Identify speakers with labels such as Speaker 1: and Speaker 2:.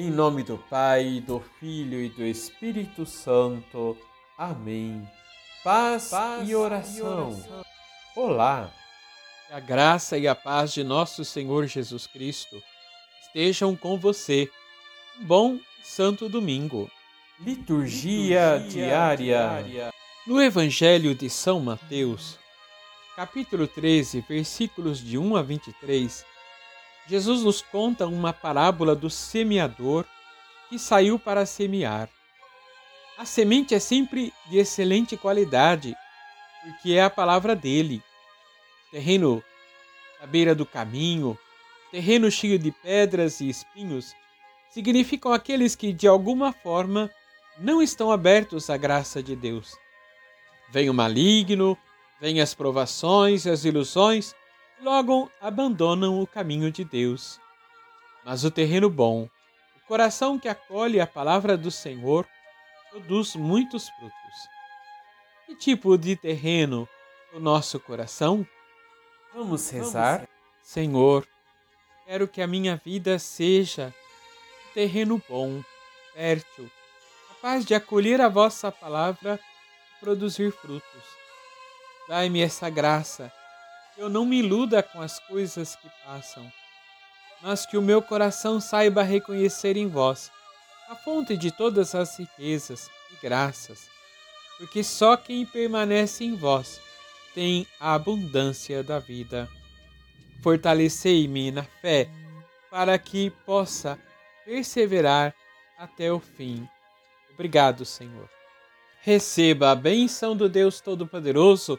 Speaker 1: Em nome do Pai, do Filho e do Espírito Santo. Amém. Paz, paz e, oração. e oração. Olá.
Speaker 2: Que a graça e a paz de nosso Senhor Jesus Cristo estejam com você. Um bom santo domingo.
Speaker 1: Liturgia, Liturgia diária. diária.
Speaker 2: No Evangelho de São Mateus, capítulo 13, versículos de 1 a 23, Jesus nos conta uma parábola do semeador que saiu para semear. A semente é sempre de excelente qualidade, porque é a palavra dele. Terreno à beira do caminho, terreno cheio de pedras e espinhos, significam aqueles que de alguma forma não estão abertos à graça de Deus. Vem o maligno, vem as provações as ilusões logo abandonam o caminho de Deus. Mas o terreno bom, o coração que acolhe a palavra do Senhor, produz muitos frutos. Que tipo de terreno o nosso coração?
Speaker 1: Vamos rezar?
Speaker 2: Senhor, quero que a minha vida seja um terreno bom, fértil, capaz de acolher a vossa palavra e produzir frutos. Dai-me essa graça eu não me iluda com as coisas que passam, mas que o meu coração saiba reconhecer em vós a fonte de todas as riquezas e graças, porque só quem permanece em vós tem a abundância da vida. Fortalecei-me na fé, para que possa perseverar até o fim. Obrigado, Senhor. Receba a bênção do Deus Todo-Poderoso.